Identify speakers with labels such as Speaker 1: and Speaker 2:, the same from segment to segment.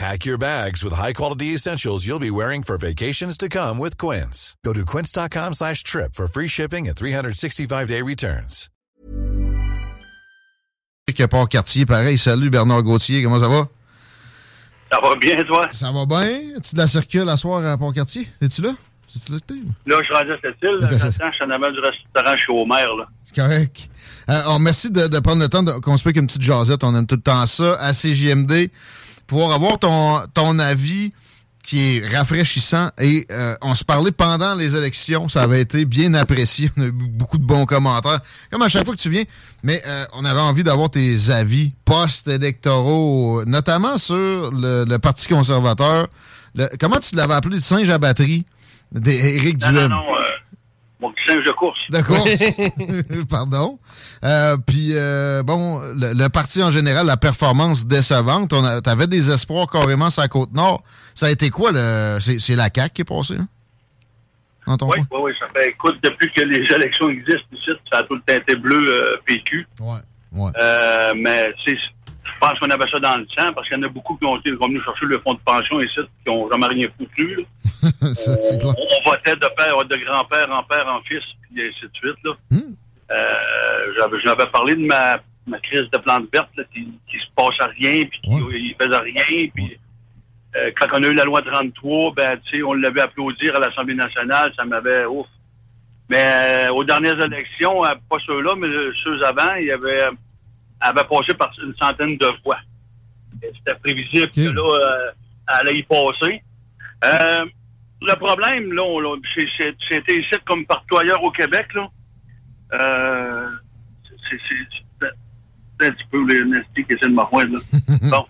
Speaker 1: Pack your bags with high-quality essentials you'll be wearing for vacations to come with Quince. Go to quince.com slash trip for free shipping and 365-day returns.
Speaker 2: à Port-Cartier, pareil. Salut Bernard Gauthier, comment ça va?
Speaker 3: Ça va bien, toi?
Speaker 2: Ça va bien? As-tu de la circule à soir à Port-Cartier? Es-tu là? Es-tu là que?
Speaker 3: Là, je suis rendu à cette île. J'attends, je suis en avant du restaurant, je suis au maire. Là.
Speaker 2: C'est correct. Euh, alors, merci de, de, prendre le temps qu'on se une petite jasette. On aime tout le temps ça. À CJMD, pouvoir avoir ton, ton avis qui est rafraîchissant. Et euh, on se parlait pendant les élections. Ça avait été bien apprécié. On a eu beaucoup de bons commentaires. Comme à chaque fois que tu viens. Mais euh, on avait envie d'avoir tes avis post-électoraux, notamment sur le, le Parti conservateur. Le, comment tu l'avais appelé? Le singe à batterie d'Éric Duhem.
Speaker 3: Non, non, non. Euh, mon petit singe de course.
Speaker 2: De course. Pardon. Euh, puis, euh, bon, le, le, parti en général, la performance décevante. Tu avais des espoirs carrément sur la Côte-Nord. Ça a été quoi? le C'est la CAQ qui est passée, hein?
Speaker 3: oui, oui, oui. Ça fait, écoute, depuis que les élections existent ici, ça a tout le temps été bleu euh, PQ.
Speaker 2: Ouais, ouais.
Speaker 3: Euh, mais, je pense qu'on avait ça dans le sang parce qu'il y en a beaucoup qui ont été venus chercher le fonds de pension ici, qui n'ont jamais rien foutu.
Speaker 2: ça, on,
Speaker 3: clair. on, votait de père, de grand-père en père en fils, puis ainsi de suite. Là.
Speaker 2: Hmm.
Speaker 3: Euh, j'avais parlé de ma, ma crise de plante verte, là, qui, qui se passait rien, puis qui ouais. faisait rien, puis... Ouais. Euh, quand on a eu la loi 33, ben, tu sais, on l'avait applaudir à l'Assemblée nationale, ça m'avait ouf. Mais euh, aux dernières élections, euh, pas ceux-là, mais ceux avant, il y avait, avait passé par une centaine de fois. C'était prévisible okay. que là, euh, elle allait y passer. Euh, le problème, là, c'était ici comme partout ailleurs au Québec, là. Euh, c'est un petit peu les nasty qui essaient de me rejoindre, là. bon.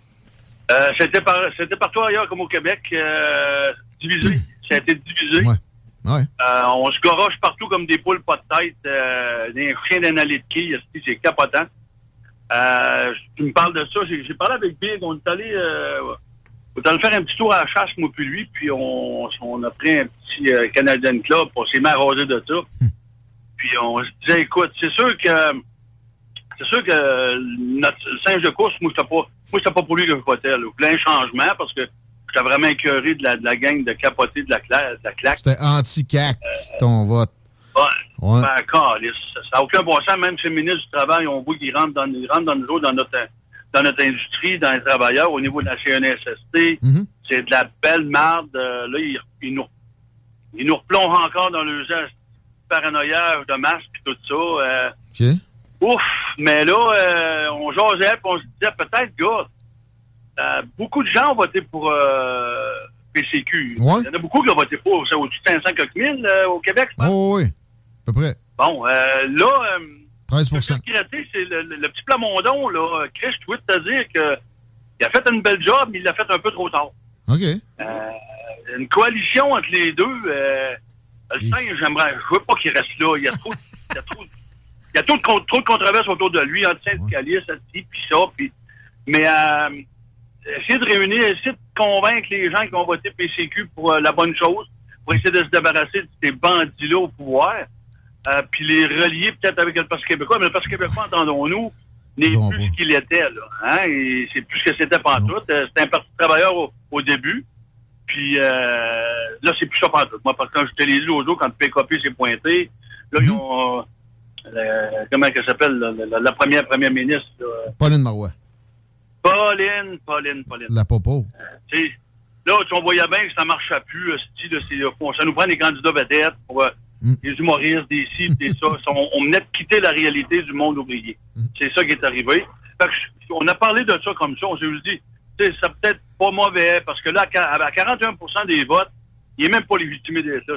Speaker 3: Euh, c'était par, c'était partout ailleurs comme au Québec, euh, divisé. Ça a été divisé.
Speaker 2: Ouais. Ouais.
Speaker 3: Euh, on se goroche partout comme des poules pas de tête, euh, des chiens quilles, c'est capotant? Euh, tu me parles de ça, j'ai, parlé avec Big, on est allé, euh, on est allé faire un petit tour à la chasse, moi puis lui, puis on, on a pris un petit euh, Canadian Club, on s'est mis à raser de ça.
Speaker 2: Hmm.
Speaker 3: Puis on se disait, écoute, c'est sûr que c'est sûr que notre singe de course, moi, c'était pas, moi, pas pour lui que je votais, là. Un changement parce que j'étais vraiment écœuré de la, de la gang de capoter de la, cla de la claque.
Speaker 2: C'était anti-CAC, ton vote.
Speaker 3: Ouais. Ben, calice. ça n'a aucun bon sens. Même ces ministres du Travail, on voit qu'ils rentrent dans, ils rentrent dans nous dans notre, dans notre industrie, dans les travailleurs, au niveau de la CNSST.
Speaker 2: Mm -hmm.
Speaker 3: C'est de la belle marde. Euh, là, ils, ils, nous, ils nous replongent encore dans le geste paranoïage de masque et tout ça. Euh. Ouf, mais là, euh, on jasait, on se disait peut-être, gars, euh, beaucoup de gens ont voté pour PCQ.
Speaker 2: Ouais.
Speaker 3: Il y en a beaucoup qui ont voté pour, c'est au-dessus de 500 quelques mille au Québec, je pense.
Speaker 2: Oh, oui, peu près.
Speaker 3: Bon, là,
Speaker 2: 13
Speaker 3: ce qui c'est le, le, le, petit Plamondon, là, Chris, je te dire que il a fait une belle job, mais il l'a fait un peu trop tard.
Speaker 2: OK.
Speaker 3: une coalition entre les deux, le singe, j'aimerais, je veux pas qu'il reste là. Il y a trop, il y a trop il y a trop de, trop de controverses autour de lui, entre syndicalistes, puis ça, puis... Mais euh, essayer de réunir, essayer de convaincre les gens qui vont voter PCQ pour euh, la bonne chose, pour essayer de se débarrasser de ces bandits-là au pouvoir, euh, puis les relier peut-être avec le Parti québécois. Mais le Parti québécois, entendons-nous, n'est
Speaker 2: bon,
Speaker 3: plus
Speaker 2: bon.
Speaker 3: ce qu'il était, là. Hein? C'est plus ce que c'était pantoute. C'était un parti de travailleurs au, au début. Puis euh, là, c'est plus ça pantoute. Moi, parce que quand j'étais les l'autre jour, quand le PKP s'est pointé, là, mm -hmm. ils ont... Le, comment elle s'appelle, la, la, la, première première ministre. Là.
Speaker 2: Pauline Marois.
Speaker 3: Pauline, Pauline, Pauline.
Speaker 2: La popo.
Speaker 3: Euh, là, on voyait bien que ça ne marchait plus. Là, ça nous prend des candidats vedettes pour, mm. des humoristes, des ci, des ça. On, on, venait de quitter la réalité du monde ouvrier. Mm. C'est ça qui est arrivé. Fait que, on a parlé de ça comme ça. On s'est dit, c'est peut-être pas mauvais, parce que là, à 41 des votes, il n'est même pas légitimé d'être là,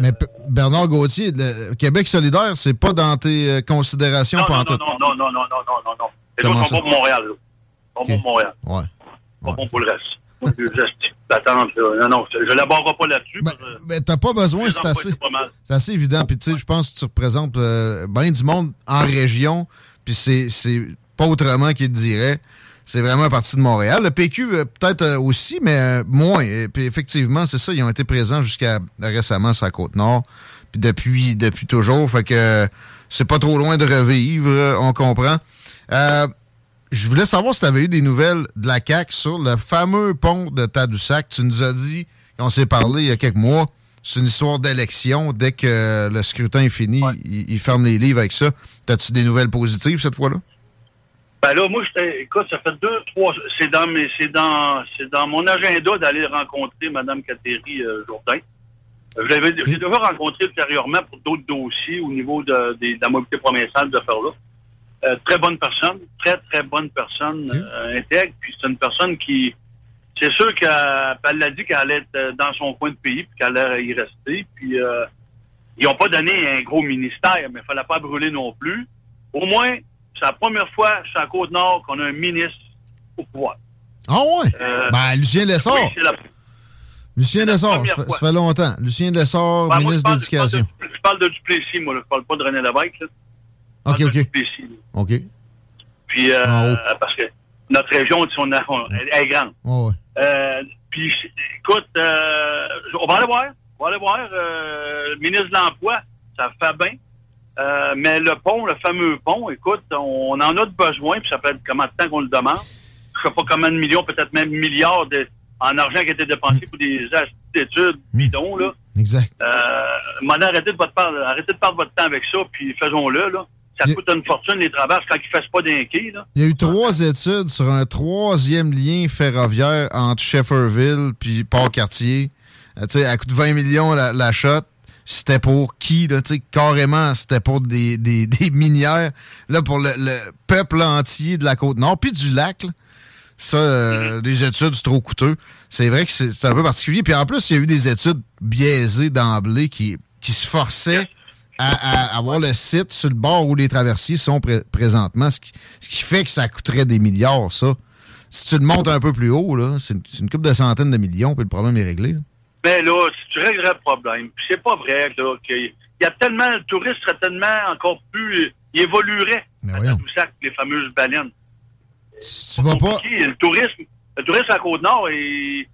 Speaker 2: mais Bernard Gauthier, le Québec solidaire, c'est pas dans tes euh, considérations
Speaker 3: non, non, non, non, non, non, non, non, non, non. Les autres sont pas pour Montréal. Là. Ils sont okay. pour Montréal.
Speaker 2: Ouais.
Speaker 3: Pas bon pour le reste. D'attente. Non, non, je pas là-dessus.
Speaker 2: Ben, mais t'as pas besoin, c'est assez, c'est assez évident. Puis tu sais, je pense que tu représentes euh, bien du monde en région, puis c'est pas autrement qu'il te dirait c'est vraiment un parti de Montréal. Le PQ, euh, peut-être euh, aussi, mais euh, moins. Et puis effectivement, c'est ça, ils ont été présents jusqu'à récemment sur la Côte-Nord. Puis depuis, depuis toujours. Fait que c'est pas trop loin de revivre, on comprend. Je voulais savoir si tu avais eu des nouvelles de la CAQ sur le fameux pont de Tadoussac. Tu nous as dit, on s'est parlé il y a quelques mois, c'est une histoire d'élection. Dès que le scrutin est fini, ils, ferment les livres avec ça. As-tu des nouvelles positives cette fois-là?
Speaker 3: Ben là, moi, j'étais, écoute, ça fait deux, trois, c'est dans mes, c'est dans, c'est dans mon agenda d'aller rencontrer Mme Catherine euh, Jourdain. Je l'avais, j'ai déjà rencontré ultérieurement pour d'autres dossiers au niveau de, de, la mobilité provinciale de faire là. Euh, très bonne personne, très, très bonne personne, euh, intègre, puis c'est une personne qui, c'est sûr qu'elle l'a dit qu'elle allait être dans son coin de pays, puis qu'elle allait y rester, puis euh, ils n'ont pas donné un gros ministère, mais il fallait pas brûler non plus. Au moins, c'est la première fois sur la Côte-Nord qu'on a un ministre au pouvoir.
Speaker 2: Ah ouais? Ben, Lucien Lessard. Oui, la... Lucien Lessard, ça, ça, fait longtemps. Lucien Lessard, ben, ministre de l'Éducation.
Speaker 3: Je, parle de Duplessis, moi. Là. Je parle pas de René Lévesque. Là.
Speaker 2: OK, OK.
Speaker 3: OK. Puis, euh, parce que notre région, on a, on, elle, est grande.
Speaker 2: Oh, ouais.
Speaker 3: euh, puis, écoute, euh, on va aller voir. On va aller voir. Le ministre de l'Emploi, ça fait bien. Mais le pont, le fameux pont, écoute, on en a besoin, puis ça fait comment de temps qu'on le demande. Je sais pas combien de millions, peut-être même milliards de, en argent qui a été dépensé pour des études mmh. bidons, là.
Speaker 2: Exact.
Speaker 3: Euh, arrêtez de, votre part, arrêtez de perdre votre temps avec ça, puis faisons-le, là. Ça coûte une fortune, les travailleurs, quand ils ne fassent pas d'inquiets.
Speaker 2: Il y a eu trois études sur un troisième lien ferroviaire entre Shefferville puis Port-Cartier. Euh, tu sais, à coût de 20 millions la, la shot c'était pour qui, là, tu sais, carrément, c'était pour des, des, des, minières, là, pour le, le, peuple entier de la Côte-Nord, puis du lac, là. Ça, euh, des études, c'est trop coûteux. C'est vrai que c'est un peu particulier. Puis en plus, il y a eu des études biaisées d'emblée qui, qui se forçaient à, à, avoir le site sur le bord où les traversiers sont présentement, ce qui, ce qui fait que ça coûterait des milliards, ça. Si tu le montes un peu plus haut, là, c'est une, une couple de centaines de millions, puis le problème est réglé. Là.
Speaker 3: Mais là, si tu réglerais le problème, c'est pas vrai, là, qu'il y a tellement, le tourisme serait tellement encore plus, il évoluerait à Tadoussac, les fameuses baleines.
Speaker 2: Tu vas pas...
Speaker 3: Le tourisme, le tourisme à Côte-Nord, il,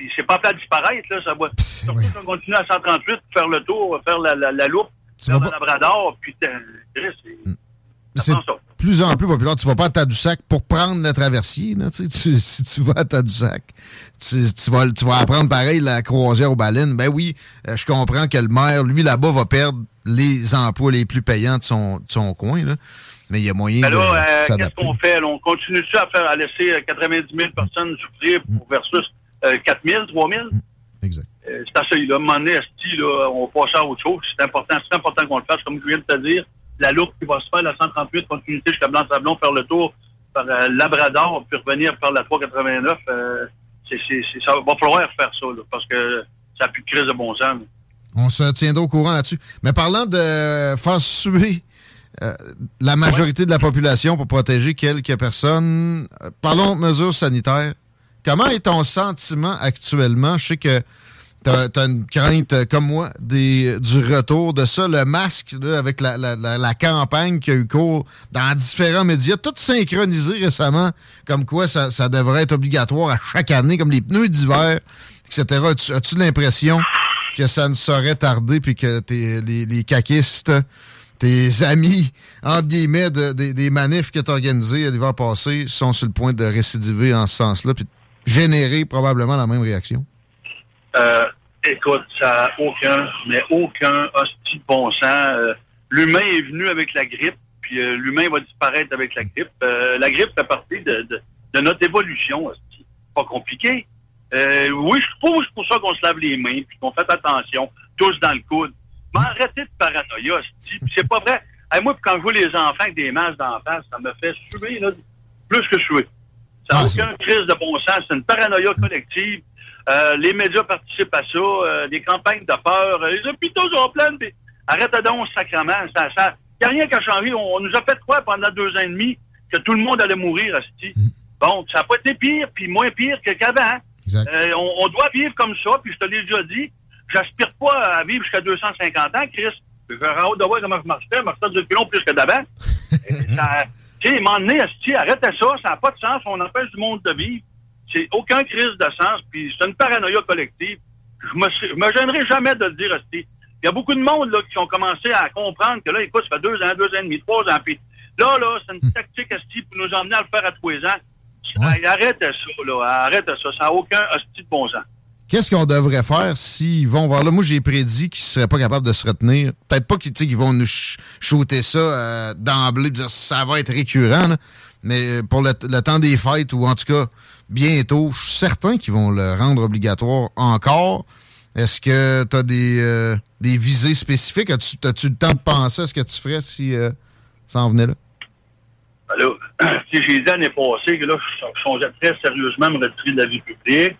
Speaker 3: il s'est pas fait disparaître, là, ça va. Surtout on continue à 138, faire le tour, faire la, la, la loupe, tu le pas... Labrador, puis c'est...
Speaker 2: Mm c'est plus en plus populaire. Tu vas pas à Tadoussac pour prendre la traversier. Là, tu, si tu vas à Tadoussac, tu, tu, vas, tu vas apprendre pareil la croisière aux baleines. Ben oui, euh, je comprends que le maire, lui, là-bas, va perdre les emplois les plus payants de son, de son coin. Là. Mais il y a moyen ben là, de euh,
Speaker 3: Qu'est-ce qu'on fait? Là, on continue-tu à, faire, à laisser 90 euh, 000 personnes souffrir mm. versus euh, 4 000, 3 000? Mm.
Speaker 2: Exact.
Speaker 3: Euh, c'est assez. Là, à un moment donné, là, on va passer à autre chose. C'est important, c'est important qu'on le fasse, comme je viens de te dire la loupe qui va se faire, la 138, continuité jusqu'à Blanc-Sablon, faire le tour par euh, Labrador, puis revenir par la 389. Euh, c'est, c'est, ça va falloir faire ça, là, parce que ça n'a plus de crise de bon sens.
Speaker 2: On se tiendra au courant là-dessus. Mais parlant de faire suer euh, la majorité de la population pour protéger quelques personnes, parlons de mesures sanitaires. Comment est ton sentiment actuellement? Je sais que T'as as une crainte, euh, comme moi, des, du retour de ça. Le masque, là, avec la, la, la, campagne qui a eu cours dans différents médias, tout synchronisé récemment, comme quoi ça, ça devrait être obligatoire à chaque année, comme les pneus d'hiver, etc. As-tu l'impression que ça ne saurait tarder, puis que t'es, les, les caquistes, tes amis, entre guillemets, de, de, des manifs que tu as organisés l'hiver passé, sont sur le point de récidiver en ce sens-là, puis générer probablement la même réaction?
Speaker 3: Euh, écoute, ça n'a aucun, mais aucun hostie de bon sens. Euh, l'humain est venu avec la grippe, puis euh, l'humain va disparaître avec la grippe. Euh, la grippe fait partie de, de, de notre évolution. Pas compliqué. Oui, je c'est pour ça qu'on se lave les mains, puis qu'on fait attention. tous dans le coude. Mais arrêtez de paranoïa, c'est pas vrai. moi, quand je vois les enfants avec des masques d'en face, ça me fait suer, là, plus que suer. Ça n'a ah, aucun crise de bon sens. C'est une paranoïa collective. Euh, les médias participent à ça. Euh, les campagnes de peur. Euh, les hôpitaux sont pleins. Arrête donc, sacrement. Ça, ça, il n'y a rien qui a changé. On, nous a fait croire pendant deux ans et demi que tout le monde allait mourir, Asti. Mm. Bon, ça n'a pas été pire, puis moins pire que qu'avant. on, doit vivre comme ça, puis je te l'ai déjà dit. J'aspire pas à vivre jusqu'à 250 ans, Chris. Je vais hâte de voir comment je marchais. Je marchais depuis long plus que d'avant. Tu sais, m'en arrêtez ça, ça n'a pas de sens, on empêche du monde de vivre. C'est aucun crise de sens, puis c'est une paranoïa collective. Je me, je me gênerai jamais de le dire, Il y a beaucoup de monde là, qui ont commencé à comprendre que là, écoute, ça fait deux ans, deux ans et demi, trois ans, puis là, là, c'est une tactique Asti pour nous emmener à le faire à tous les ans. Arrête ça, là, arrête ça, ça n'a aucun hostie de bon sens.
Speaker 2: Qu'est-ce qu'on devrait faire s'ils vont voir là? Moi, j'ai prédit qu'ils ne seraient pas capables de se retenir. Peut-être pas qu'ils vont nous shooter ça euh, d'emblée, dire ça va être récurrent, mais pour le, temps des fêtes, ou en tout cas bientôt, je suis certain qu'ils vont le rendre obligatoire encore. Est-ce que tu as des, euh, des visées spécifiques? As-tu as le temps de penser à ce que tu ferais si euh, ça en venait là?
Speaker 3: Alors, j'ai dit l'année passée que là, je songeais très sérieusement me retirer de la vie publique.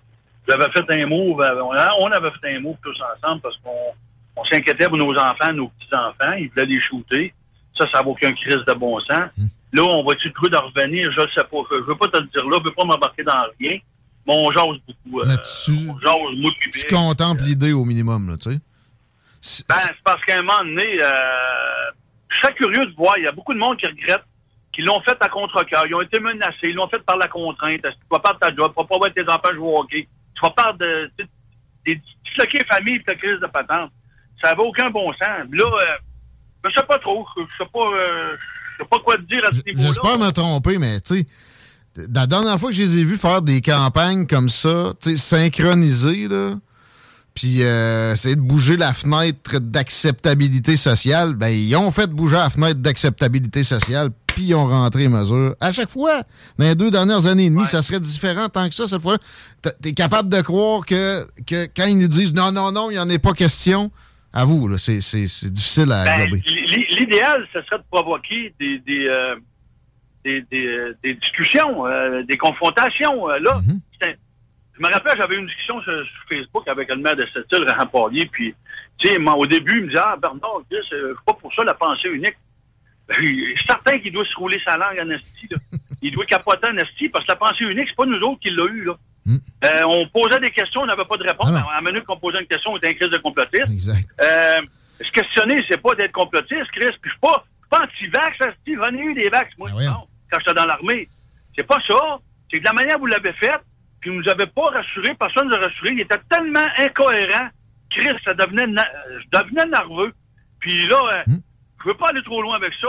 Speaker 3: J'avais fait un move, euh, on avait fait un move tous ensemble parce qu'on s'inquiétait pour nos enfants, nos petits-enfants. Ils voulaient les shooter. Ça, ça n'a aucun crise de bon sens. Hmm. Là, on va-tu le de revenir? Je ne sais pas. Je ne veux pas te le dire là. Je ne veux pas m'embarquer dans rien. Mais on jase beaucoup.
Speaker 2: Euh, tu, on jase, moi, tu contemples l'idée au minimum, là, tu
Speaker 3: sais? Ben, c'est parce qu'à un moment donné, euh, je serais curieux de voir. Il y a beaucoup de monde qui regrette qui l'ont fait à contre-cœur. Ils ont été menacés. Ils l'ont fait par la contrainte. Tu vas pas de ta job? Tu vas pas voir tes enfants jouer au hockey tu vas parler de, des disloqués familles et de crise de patente. Ça n'avait aucun bon sens. Là, euh, je sais pas trop. Je sais pas, euh, je sais pas quoi te dire à ce niveau-là.
Speaker 2: J'espère me tromper, mais tu sais, la dernière fois que je les ai vus faire des campagnes comme ça, tu sais, synchronisées, là, puis euh, essayer de bouger la fenêtre d'acceptabilité sociale, ben ils ont fait bouger la fenêtre d'acceptabilité sociale, puis ils ont rentré les mesures. À chaque fois, dans les deux dernières années et demie, ça serait différent tant que ça, cette fois Tu es capable de croire que, que quand ils nous disent non, non, non, il n'y en est pas question, à vous, c'est difficile à ben, gober.
Speaker 3: L'idéal, ce serait de provoquer des, des, euh, des, euh, des, discussions, euh, des confrontations. Là, mm-hmm. Je me rappelle, j'avais une discussion sur, Facebook avec le maire de cette île, Rampalier, puis, tu sais, au début, il me disait, ah, Bernard, c'est pas pour ça la pensée unique. Ben, je suis certain qu'il doit se rouler sa langue en esti, là. Il doit capoter en esti, parce que la pensée unique, c'est pas nous autres qui l'a eu, là. Hmm. Euh, on posait des questions, on n'avait pas de réponse. Ah à la minute qu'on posait une question, on était un crise de complotisme. Exact. Euh, se questionner, c'est pas d'être complotiste, Chris. Puis je suis pas, pas anti-vax, j'en ai eu des vax, moi, ah quand j'étais dans l'armée. C'est pas ça. C'est de la manière vous l'avez faite, qui nous avait pas rassurés, personne ne nous a rassurés. Il était tellement incohérent. Chris, ça devenait, je devenais nerveux. Puis là, euh, hmm. je veux pas aller trop loin avec ça.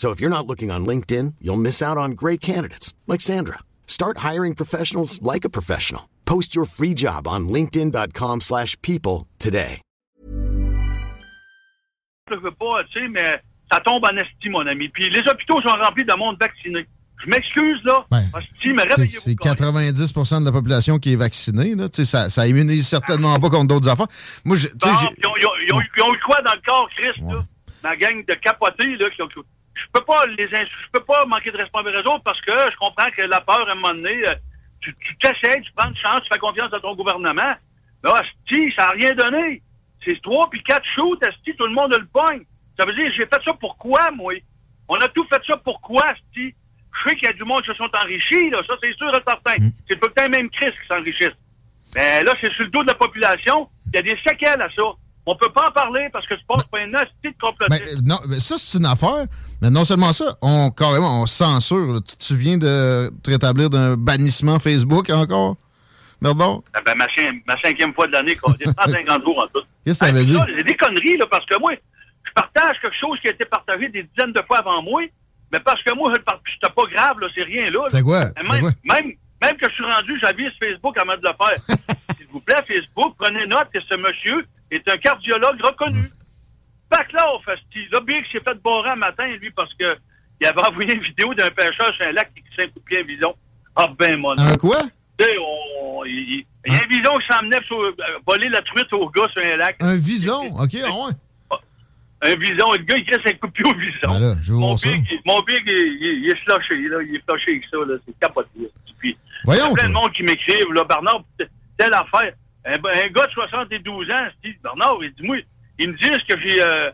Speaker 4: So if you're not looking on LinkedIn, you'll miss out on great candidates like Sandra. Start hiring professionals like a professional. Post your free job on linkedin.com/people today.
Speaker 3: Je veux pas, tu sais, mais ça tombe en estime, mon ami. Puis les hôpitaux sont remplis de monde vacciné. Je m'excuse, là.
Speaker 2: C'est 90 de la population qui est vaccinée. Là. Ça, ça immunise certainement pas contre d'autres affaires. Moi, je,
Speaker 3: bon, ils, ont, ils, ont, ils, ont, eu quoi dans le corps, Chris, là? Ma gang de capotés, là, qui ont... Je peux pas les je peux pas manquer de responsabilité parce que je comprends que la peur, à un moment donné, euh, tu t'essayes, tu, prends une chance, tu fais confiance à ton gouvernement. Là, si, ça n'a rien donné. C'est trois puis quatre shoots, si tout le monde le pogne. Ça veut dire, j'ai fait ça pour quoi, moi? On a tout fait ça pour quoi, si? je sais qu'il y a du monde qui se sont enrichis, là, ça c'est sûr et certain. Mm. C'est tout le temps même Christ qui s'enrichissent. Mais là, c'est sur le dos de la population. Il y a des séquelles à ça. On peut pas en parler parce que je pense pas une astuce de complotiste.
Speaker 2: Mais, non, mais ça, c'est une affaire. Mais non seulement ça, on carrément, on censure. Tu, tu, viens de te rétablir d'un bannissement Facebook encore? Pardon?
Speaker 3: Ah ben, ma, ma, cinquième fois de l'année, dit 150 jours en tout.
Speaker 2: Qu'est-ce que ça veut dire?
Speaker 3: C'est des conneries, là, parce que moi, je partage quelque chose qui a été partagé des dizaines de fois avant moi, mais parce que moi, je ne pas grave, là, c'est rien, là.
Speaker 2: C'est quoi?
Speaker 3: Même,
Speaker 2: quoi?
Speaker 3: Même, même, que je suis rendu, j'avise Facebook avant de le faire. S'il vous plaît, Facebook, prenez note que ce monsieur est un cardiologue reconnu. Que là, Là, Big s'est fait borer un matin, lui, parce que il avait envoyé une vidéo d'un pêcheur sur un lac qui s'est coupé un bison. Ah ben, mon
Speaker 2: Un quoi?
Speaker 3: On, il, y a un bison qui s'emmenait pour euh, voler la truite au gars sur un lac.
Speaker 2: Un vison? OK, ah ouais.
Speaker 3: Un vison, le gars, il crée un coup de pied au vison.
Speaker 2: Ben là, je
Speaker 3: mon,
Speaker 2: big,
Speaker 3: il, mon big, il, il, est là. Il est flushé avec ça, là. C'est capoté. Puis,
Speaker 2: Voyons.
Speaker 3: Il y a plein de monde qui m'écrivent, là. Bernard, telle affaire. Un, un, gars de 72 ans, dit, Bernard, il dit, moi, ils me disent que j'ai, euh,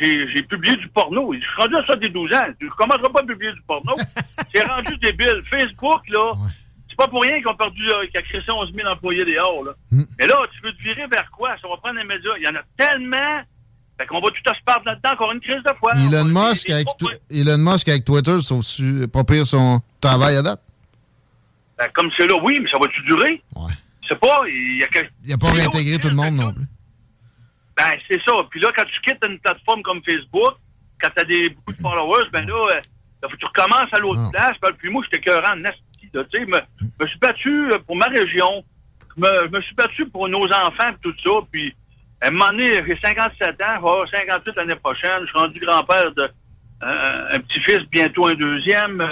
Speaker 3: j'ai publié du porno. Je suis rendu à 72 ans. Je ne commencerai pas à publier du porno. c'est rendu débile. Facebook, là, ouais. c'est pas pour rien qu'on a perdu, qu'il a créé 11 000 employés dehors, là. Mm. Mais là, tu veux te virer vers quoi? Ça va prendre les médias. Il y en a tellement. Fait qu'on va tout à se perdre là-dedans, qu'on a une crise de foi.
Speaker 2: Elon Musk, avec Elon Musk avec Twitter, sauf pas pire son travail à date?
Speaker 3: Ben, comme c'est là, oui, mais ça va-tu durer?
Speaker 2: Ouais.
Speaker 3: C'est pas. Il y a, que...
Speaker 2: il a pas réintégré tout le monde non plus.
Speaker 3: Ben, c'est ça. Puis là, quand tu quittes une plateforme comme Facebook, quand tu as des, beaucoup de followers, ben là, euh, là faut que tu recommences à l'autre place. Ben, puis moi, j'étais cœurant en nasty. Tu sais, je me, suis battu pour ma région. Je me, suis battu pour nos enfants et tout ça. Puis, à un moment donné, j'ai 57 ans, je vais avoir 58 l'année prochaine. Je suis rendu grand-père de euh, un petit-fils, bientôt un deuxième.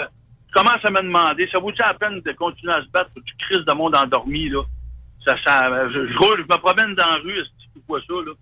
Speaker 3: Je commence à me demander, ça vaut-il la peine de continuer à se battre pour que tu crises de monde endormi, là? Ça, ça, je, je, roule, je me promène dans la rue, tu vois ça, là?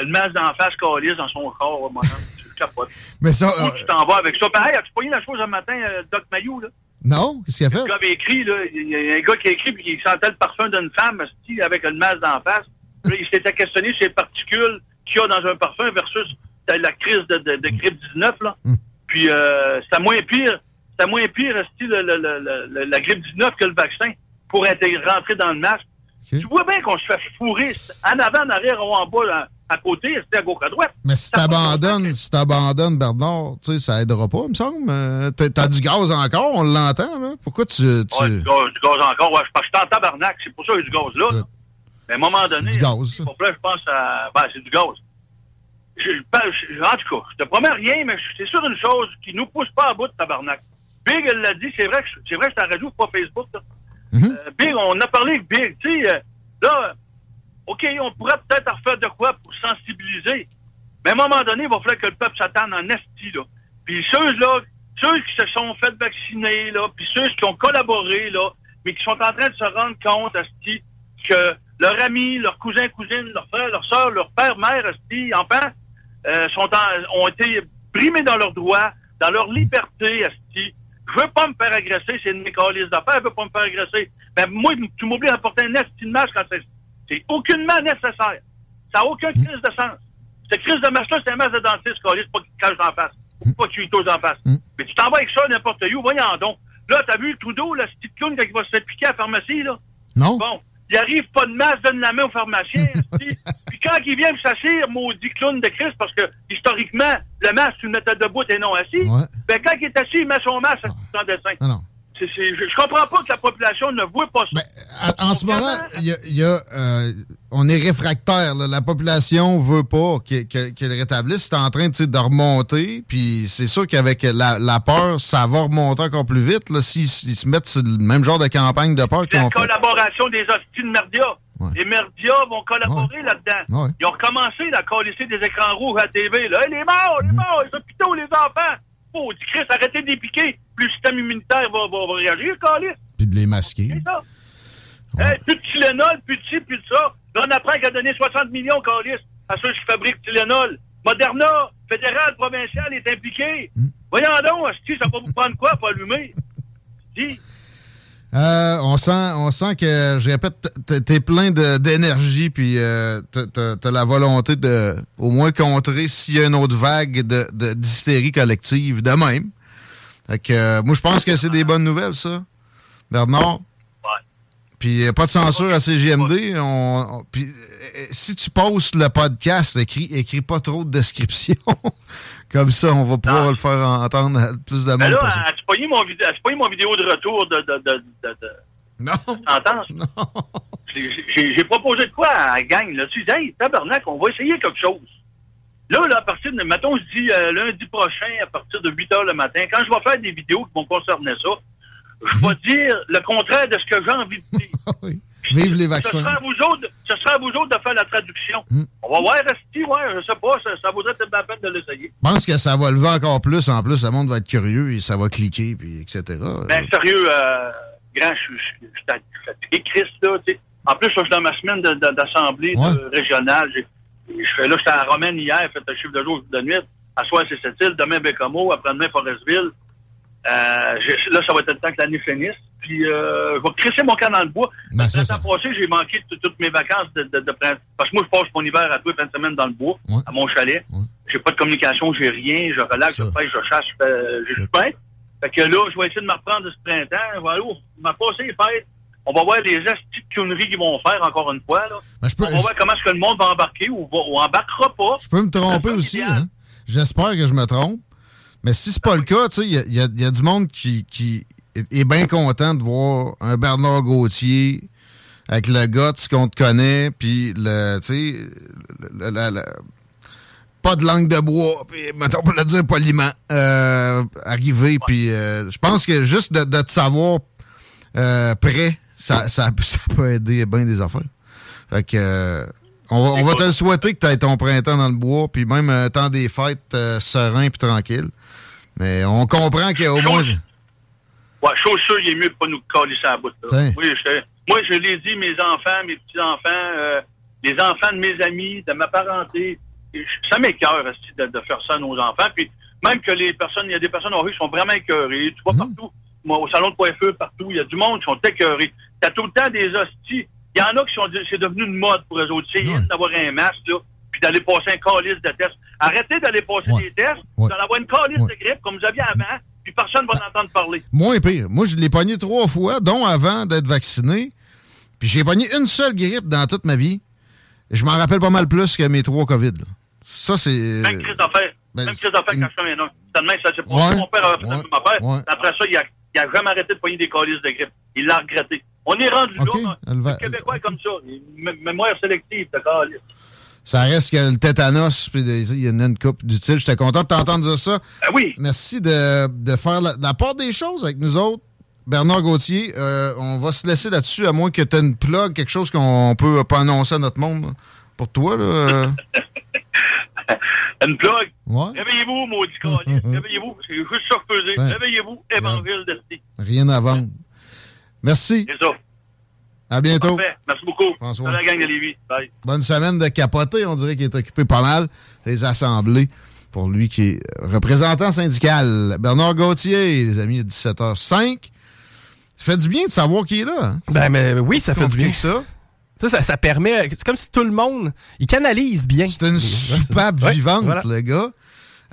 Speaker 3: Une masse d'en face calisse dans son corps, mon homme. Tu capotes.
Speaker 2: Mais ça.
Speaker 3: Où tu t'en vas avec ça? Pareil, as-tu pogné la chose un matin, euh, Doc Mayou, là?
Speaker 2: Non, qu'est-ce qu'il a fait?
Speaker 3: Le gars avait écrit, là. Il y a un gars qui a écrit, puis il sentait le parfum d'une femme, avec une masse d'en face. Puis il s'était questionné sur les particules qu'il y a dans un parfum versus la crise de, de, de grippe 19, là.
Speaker 2: Mm.
Speaker 3: Puis, euh, c'était moins pire. C'était moins pire, le, le, le, la grippe 19 que le vaccin pour intégrer, rentrer dans le masque. Okay. Tu vois bien qu'on se fait fourrer en avant, en arrière ou en bas, là, à côté, c'était à gauche à droite.
Speaker 2: Mais si t'abandonnes, si t'abandonnes, Bernard, tu sais, ça aidera pas, il me semble. Euh, T'as du gaz encore, on l'entend, là. Pourquoi tu. tu...
Speaker 3: Ouais, du, gaz, du gaz encore, ouais, parce que je suis en tabarnak, c'est pour ça qu'il y a du gaz là. Mais à un moment donné,
Speaker 2: du gaz.
Speaker 3: Là, je pense à. Ben, c'est du gaz. Je, je, en tout cas, je te promets rien, mais c'est sûr une chose qui nous pousse pas à bout de tabarnak. Big, elle l'a dit, c'est vrai que c'est vrai que c'est en radio, pas Facebook, là.
Speaker 2: Mm -hmm.
Speaker 3: euh, Big, on a parlé avec Big, tu sais, euh, là, OK, on pourrait peut-être en refaire de quoi pour sensibiliser. Mais à un moment donné, il va falloir que le peuple s'attende en esti, là. Puis ceux-là, ceux qui se sont fait vacciner, là, puis ceux qui ont collaboré, là, mais qui sont en train de se rendre compte, esti, que leurs amis, leurs cousins, cousines, leurs frères, leurs sœurs, leurs pères, mères, esti, enfants, euh, sont en, ont été brimés dans leurs droits, dans leur liberté, esti. Je veux pas me faire agresser, c'est une mécalise d'affaires, je veux pas me faire agresser. Ben, moi, tu m'oublies d'apporter un esti de masque quand c'est c'est aucunement nécessaire. Ça n'a aucun crise de sens. Cette crise de masque-là, c'est un masque de dentiste, c'est pas qu'il cache en face. Pas qu'il tose en face.
Speaker 2: Mm.
Speaker 3: Mais tu t'en vas avec ça n'importe où, voyons donc. Là, t'as vu Trudeau, là, ce petit clown, quand il va se faire piquer à la pharmacie, là?
Speaker 2: Non.
Speaker 3: Bon. Il arrive pas de masque, donne la main au pharmacien. Puis quand il vient s'asseoir, maudit clown de Christ, parce que, historiquement, le masque, tu le mettais debout et non assis.
Speaker 2: Ouais.
Speaker 3: Ben, quand il est assis, il met son masque
Speaker 2: Ah.
Speaker 3: sans dessin.
Speaker 2: Non,
Speaker 3: C'est, c'est, je, je comprends pas que la population ne voit pas ça.
Speaker 2: Ben, à- en ce moment, il y a, il y a, euh, on est réfractaire. là. La population veut pas qu'il que, qu'il rétablisse. C'est en train de remonter. Puis c'est sûr qu'avec la, la peur, ça va remonter encore plus vite. S'ils ils se mettent sur le même genre de campagne de peur
Speaker 3: C'est
Speaker 2: qu'ils
Speaker 3: la
Speaker 2: ont fait.
Speaker 3: collaboration des hosties de Merdia.
Speaker 2: Ouais.
Speaker 3: Les Merdia vont collaborer là-dedans.
Speaker 2: Ouais.
Speaker 3: Ils ont recommencé à colisser des écrans rouges à la TV. Là. Hey, les morts, les morts, les hôpitaux, les enfants. Oh, dit Chris, arrêtez de les piquer. Plus le système immunitaire va, va, va réagir, Calis.
Speaker 2: Puis de les masquer.
Speaker 3: C'est ça.
Speaker 2: Ouais.
Speaker 3: Hey, plus de Tylenol, plus de ci, plus de ça. Là, on apprend qu'il a donné 60 millions, Calis, à ceux qui fabriquent Tylenol. Moderna, fédéral, provincial, est impliqué.
Speaker 2: Mm.
Speaker 3: Voyons donc, ça va vous prendre quoi pour allumer? Dis.
Speaker 2: Euh, on sent, on sent que, je répète, t'es plein d'énergie, puis euh, t'as- la volonté de, au moins, contrer s'il y a une autre vague de- d'hystérie collective, de même. Fait que, euh, moi, je pense que c'est des bonnes nouvelles, ça. Bernard? Puis pas de censure à CGMD. On, on- puis, euh, si tu postes le podcast, écris, écris pas trop de description. Comme ça, on va pouvoir
Speaker 3: Non.
Speaker 2: le faire entendre à plus de monde
Speaker 3: Mais là,
Speaker 2: possible.
Speaker 3: as-tu pogné mon, vidéo- as-tu mon vidéo de retour de, de, de, de, de
Speaker 2: Non,
Speaker 3: sentence?
Speaker 2: non.
Speaker 3: J'ai- J'ai j'ai proposé de quoi à la gang? Là? Tu dis, hey, tabarnak, on va essayer quelque chose. Là, là, à partir de, mettons, je dis euh, lundi prochain, à partir de 8 heures le matin, quand je vais faire des vidéos qui vont concerner ça, je vais dire le contraire de ce que j'ai envie de dire.
Speaker 2: Oui. Vive les
Speaker 3: Ce
Speaker 2: vaccins.
Speaker 3: sera, à vous autres, ce sera à vous autres de faire la traduction.
Speaker 2: Hmm.
Speaker 3: On va voir, Esti, ouais, je sais pas, ça, ça vaudrait peut-être la peine de l'essayer.
Speaker 2: Je pense que ça va lever encore plus. En plus, le monde va être curieux et ça va cliquer, puis etc.
Speaker 3: Ben, sérieux, euh, grand, je suis- je suis je suis fatigué, Chris, là, tu sais. En plus, je suis dans ma semaine d'assemblée
Speaker 2: Ouais.
Speaker 3: de- régionale. Je fais là, j'étais à Romaine hier, fait un chiffre de jour, de nuit. À soir, c'est cette île. Demain, Bécamo. Après-demain, Forestville. Euh, là, ça va être le temps que l'année finisse. Puis, euh, je vais crisser mon camp dans le bois.
Speaker 2: Ben, ça.
Speaker 3: j'ai manqué tout- toutes mes vacances de, de, de printemps. Parce que moi, je passe mon hiver à tous les fins de semaine dans le bois,
Speaker 2: Ouais.
Speaker 3: à mon chalet.
Speaker 2: Ouais.
Speaker 3: J'ai pas de communication, j'ai rien. Je relaxe,
Speaker 2: Ça.
Speaker 3: je pêche, je chasse, je j'ai du pain. Fait que là, je vais essayer de me reprendre de ce printemps. Je vais aller au- m'a passé les fêtes. On va voir les astuces de conneries qu'ils vont faire encore une fois. Là.
Speaker 2: Ben, je peux,
Speaker 3: On va voir comment est-ce que le monde va embarquer ou, va, ou embarquera pas.
Speaker 2: Je peux me tromper aussi. hein. J'espère que je me trompe. Mais si c'est pas le cas, tu sais, il y a, y a- y a du monde qui, qui est, bien content de voir un Bernard Gauthier avec le gars qu'on te connaît, puis le, tu sais, pas de langue de bois, puis mettons pour le dire poliment, euh, arriver, puis euh, je pense que juste de, de te savoir euh, prêt, ça, ça, ça peut aider bien des affaires. Fait que euh, on va, on va te le souhaiter que tu aies ton printemps dans le bois, puis même un temps des fêtes serein puis tranquille. Mais on comprend qu'il y a au moins.
Speaker 3: Ouais, chose sûre, il est mieux de pas nous coller ça à bout. là. Oui, je, moi, je l'ai dit, mes enfants, mes petits-enfants, euh, les enfants de mes amis, de ma parenté, ça m'écœure de, de faire ça à nos enfants. Puis même que les personnes, il y a des personnes en rue qui sont vraiment écœurées. Tu vois partout, moi, au salon de coiffeur, partout, il y a du monde qui sont écœurés. T'as tout le temps des hosties. Il y en a qui sont, c'est devenu une mode pour eux autres. C'est d'avoir un masque, là, puis d'aller passer un calice de tests. Arrêtez d'aller passer
Speaker 2: Ouais.
Speaker 3: des tests, vous allez avoir une calice
Speaker 2: Ouais.
Speaker 3: de grippe comme vous aviez avant, puis personne va en entendre parler.
Speaker 2: Moins pire. Moi, je l'ai pogné trois fois, dont avant d'être vacciné. Puis j'ai pogné une seule grippe dans toute ma vie. Je m'en rappelle pas mal plus que mes trois COVID. là. Ça, c'est.
Speaker 3: Même crise d'affaires.
Speaker 2: ben,
Speaker 3: même crise d'affaires quand je fais C'est de même, ça s'est passé.
Speaker 2: Ouais,
Speaker 3: Mon père a fait père.
Speaker 2: ouais.
Speaker 3: Après ça, il a, il a jamais arrêté de pogner des calices de grippe. Il l'a regretté. On est rendu
Speaker 2: OK,
Speaker 3: là. Le Québécois est comme ça. Mémoire sélective de calice.
Speaker 2: Ça reste que le tétanos, puis il y en a une coupe d'utile. J'étais content de t'entendre dire ça.
Speaker 3: Ah oui.
Speaker 2: Merci de, de faire la, la part des choses avec nous autres. Bernard Gauthier, euh, on va se laisser là-dessus, à moins que tu aies une plug, quelque chose qu'on peut pas annoncer à notre monde. Pour toi, là. euh,
Speaker 3: Une plug.
Speaker 2: ouais,
Speaker 3: Réveillez-vous, maudit calice. Réveillez-vous. C'est juste ça. Réveillez-vous, évangile d'Esti.
Speaker 2: rien à vendre. Merci.
Speaker 3: C'est ça.
Speaker 2: À bientôt.
Speaker 3: Parfait. Merci beaucoup.
Speaker 2: François.
Speaker 3: Salut la gang de Lévis. Bye.
Speaker 2: Bonne semaine de capoter. On dirait qu'il est occupé pas mal des assemblées pour lui qui est représentant syndical. Bernard Gauthier, les amis, à 17h05. Ça fait du bien de savoir qui est là. hein.
Speaker 5: Ben, mais oui, ça fait du bien.
Speaker 2: que ça.
Speaker 5: Ça, ça, ça permet. C'est comme si tout le monde, il canalise bien.
Speaker 2: C'est une soupape
Speaker 5: Ouais,
Speaker 2: vivante,
Speaker 5: voilà.
Speaker 2: le gars.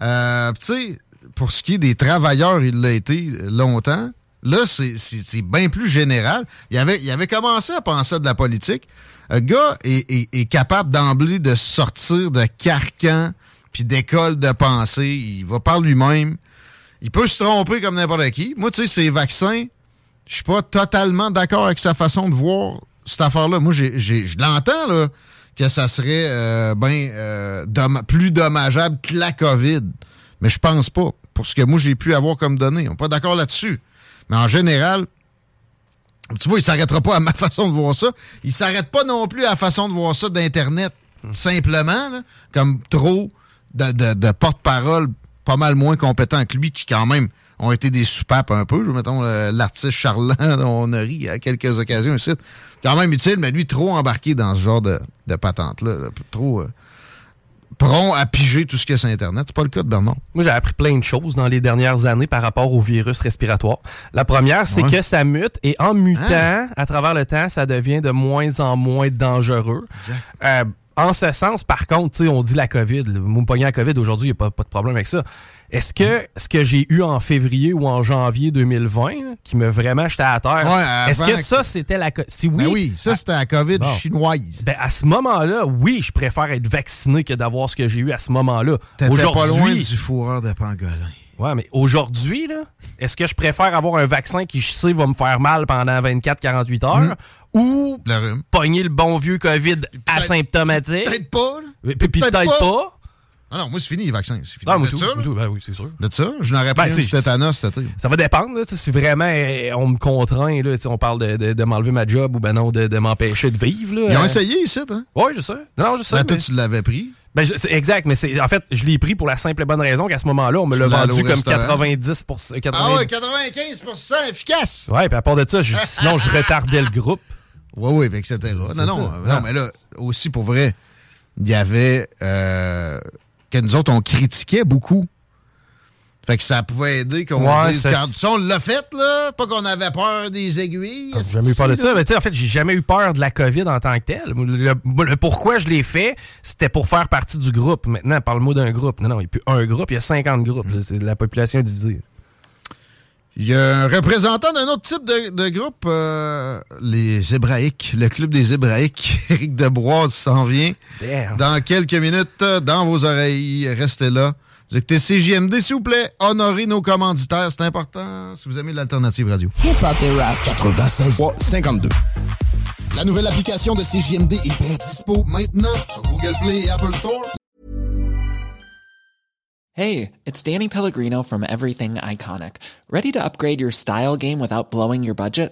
Speaker 2: Euh, tu sais, pour ce qui est des travailleurs, il l'a été longtemps. Là, c'est- bien plus général. Il avait, commencé à penser de la politique. Le gars est, capable d'emblée de sortir de carcan puis d'école de pensée. Il va par lui-même. Il peut se tromper comme n'importe qui. Moi, tu sais, ces vaccins, je suis pas totalement d'accord avec sa façon de voir cette affaire-là. Moi, je l'entends, là, que ça serait euh, ben, euh, plus dommageable que la COVID. Mais je pense pas. Pour ce que moi, j'ai pu avoir comme données. On n'est pas d'accord là-dessus. Mais en général, tu vois, il s'arrêtera pas à ma façon de voir ça. Il s'arrête pas non plus à la façon de voir ça d'Internet. Simplement, comme trop de, porte-parole pas mal moins compétents que lui, qui quand même ont été des soupapes un peu. Mettons, euh, l'artiste Charland, on a ri à quelques occasions ici. Quand même utile, mais lui, trop embarqué dans ce genre de, de patente-là. Trop euh, prompt à piger tout ce que c'est Internet. C'est pas le cas de Bernard.
Speaker 5: Moi, j'ai appris plein de choses dans les dernières années par rapport au virus respiratoire. La première, c'est
Speaker 2: Ouais.
Speaker 5: que ça mute et en mutant, à travers le temps, ça devient de moins en moins dangereux. Euh, en ce sens, par contre, on dit la COVID. Me pognez la COVID aujourd'hui, il n'y a pas, pas, de problème avec ça. Est-ce que ce que j'ai eu en février ou en janvier 2020, qui m'a vraiment jeté à terre, est-ce que ça, c'était la COVID? Si
Speaker 2: oui, ben oui, ça, c'était la COVID chinoise.
Speaker 5: Ben, à ce moment-là, oui, je préfère être vacciné que d'avoir ce que j'ai eu à ce moment-là.
Speaker 2: T'étais pas loin du fourreur de pangolin.
Speaker 5: Ouais, mais aujourd'hui, là, est-ce que je préfère avoir un vaccin qui, je sais, va me faire mal pendant 24-48 heures hmm. ou pogner le bon vieux COVID asymptomatique?
Speaker 2: Peut-être pas.
Speaker 5: Puis peut-être pas.
Speaker 2: Ah non, moi, c'est fini les vaccins. C'est fini.
Speaker 5: Moi, tout, ça, ben oui, c'est sûr.
Speaker 2: De ça, je n'aurais pas ben, eu tétanos cet été.
Speaker 5: Ça va dépendre. Là, si vraiment eh, on me contraint, là, on parle de, de, de m'enlever ma job ou ben non, de, de m'empêcher de vivre. Là,
Speaker 2: Ils ont euh... essayé ici, hein?
Speaker 5: Oui, je sais. Non, je sais.
Speaker 2: Ben, toi, tu l'avais pris.
Speaker 5: Ben, exact, mais c'est en fait, je l'ai pris pour la simple et bonne raison qu'à ce moment-là, on me l'a vendu comme 90
Speaker 2: 90... Ah ouais, 95% efficace!
Speaker 5: Ouais, puis à part de ça, sinon, je retardais le groupe.
Speaker 2: Oui, oui, etc. Non, non, non, mais là, aussi pour vrai, il y avait euh, que nous autres, on critiquait beaucoup fait que ça pouvait aider qu'on dise quand ça, on l'a fait, là, pas qu'on avait peur des aiguilles.
Speaker 5: J'ai jamais eu peur de ça? Mais en fait, j'ai jamais eu peur de la COVID en tant que telle. Le, pourquoi je l'ai fait, c'était pour faire partie du groupe. Maintenant, parle-moi d'un groupe. Non, non, il n'y a plus un groupe, il y a 50 groupes. C'est la population divisée.
Speaker 2: Il y a un représentant d'un autre type de, groupe, euh, les Hébraïques, le club des Hébraïques. Éric Debroise s'en vient dans quelques minutes dans vos oreilles. Restez là. Vous écoutez CJMD, s'il vous plaît. Honorez nos commanditaires, c'est important si vous aimez l'alternative radio.
Speaker 6: Hip-hop et rap 96 52.
Speaker 7: La nouvelle application de CJMD est bien dispo maintenant sur Google Play et Apple Store.
Speaker 8: Hey, it's Danny Pellegrino from Everything Iconic. Ready to upgrade your style game without blowing your budget?